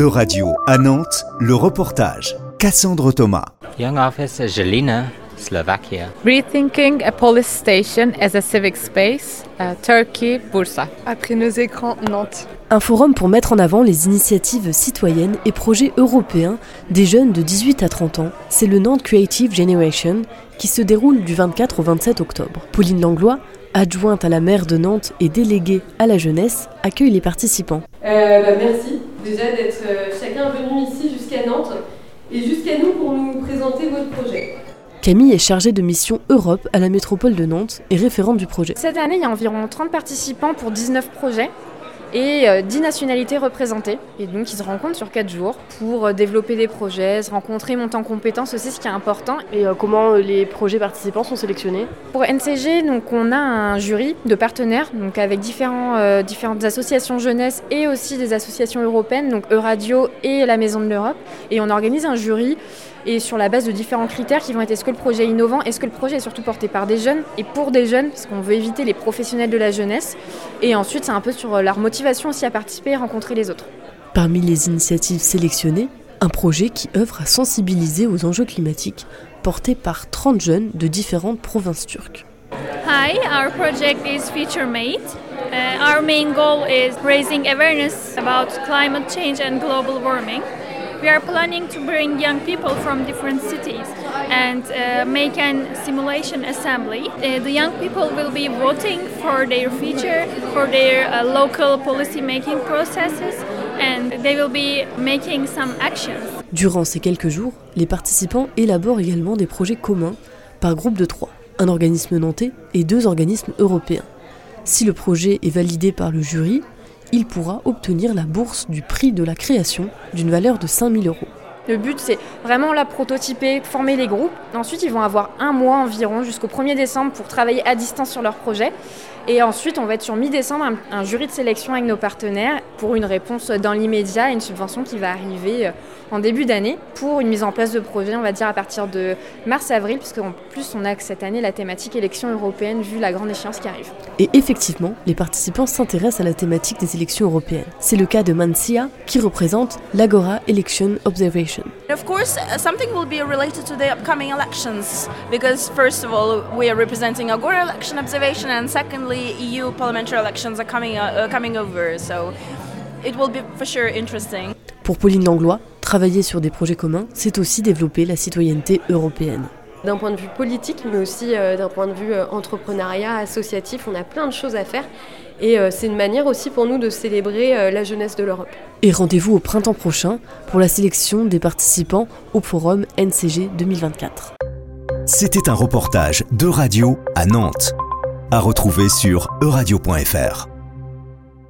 E-Radio à Nantes, le reportage. Cassandre Thomas. Young Office Jelena, Slovakia. Rethinking a police station as a civic space, uh, Turkey, Bursa. Après nos écrans, Nantes. Un forum pour mettre en avant les initiatives citoyennes et projets européens des jeunes de 18 à 30 ans. C'est le Nantes Creative Generation qui se déroule du 24 au 27 octobre. Pauline Langlois, adjointe à la maire de Nantes et déléguée à la jeunesse, accueille les participants. Euh, bah, merci déjà d'être euh, chacun venu ici jusqu'à Nantes et jusqu'à nous pour nous présenter votre projet. Camille est chargée de mission Europe à la métropole de Nantes et référente du projet. Cette année, il y a environ 30 participants pour 19 projets et 10 euh, nationalités représentées. Et donc ils se rencontrent sur 4 jours pour euh, développer des projets, se rencontrer, monter en compétences aussi, ce qui est important. Et euh, comment les projets participants sont sélectionnés? Pour NCG, donc, on a un jury de partenaires donc avec différents, différentes associations jeunesse et aussi des associations européennes, donc Euradio et la Maison de l'Europe. Et on organise un jury et sur la base de différents critères qui vont être est-ce que le projet est innovant, est-ce que le projet est surtout porté par des jeunes et pour des jeunes, parce qu'on veut éviter les professionnels de la jeunesse. Et ensuite, c'est un peu sur leur motivation aussi à participer et rencontrer les autres. Parmi les initiatives sélectionnées, un projet qui œuvre à sensibiliser aux enjeux climatiques, porté par 30 jeunes de différentes provinces turques. Hi, our project is Future Mate. Uh, our main goal is raising awareness about climate change and global warming. We are planning to bring young people from different cities and uh, make an simulation assembly. Uh, the young people will be voting for their future, for their uh, local policy making processes, and they will be making some actions. Durant ces quelques jours, les participants élaborent également des projets communs par groupe de trois, un organisme nantais et deux organismes européens. Si le projet est validé par le jury, il pourra obtenir la bourse du prix de la création d'une valeur de 5000 euros. Le but, c'est vraiment la prototyper, former les groupes. Ensuite, ils vont avoir un mois environ jusqu'au 1er décembre pour travailler à distance sur leur projet. Et ensuite, on va être sur mi-décembre, un, jury de sélection avec nos partenaires pour une réponse dans l'immédiat et une subvention qui va arriver euh, en début d'année pour une mise en place de projet, on va dire à partir de mars-avril, puisqu'en plus, on a cette année la thématique élection européenne vu la grande échéance qui arrive. Et effectivement, les participants s'intéressent à la thématique des élections européennes. C'est le cas de Mancia, qui représente l'Agora Election Observation. Of course, uh, something will be related to the upcoming elections, because first of all, we are representing Agora Election Observation, and secondly, EU parliamentary elections are coming, uh, coming over, so it will be for sure interesting. Pour Pauline Langlois, travailler sur des projets communs, c'est aussi développer la citoyenneté européenne. D'un point de vue politique, mais aussi euh, d'un point de vue euh, entrepreneuriat, associatif, on a plein de choses à faire. Et euh, c'est une manière aussi pour nous de célébrer la jeunesse de l'Europe. Et rendez-vous au printemps prochain pour la sélection des participants au forum NCG 2024. C'était un reportage de radio à Nantes à retrouver sur euradio.fr.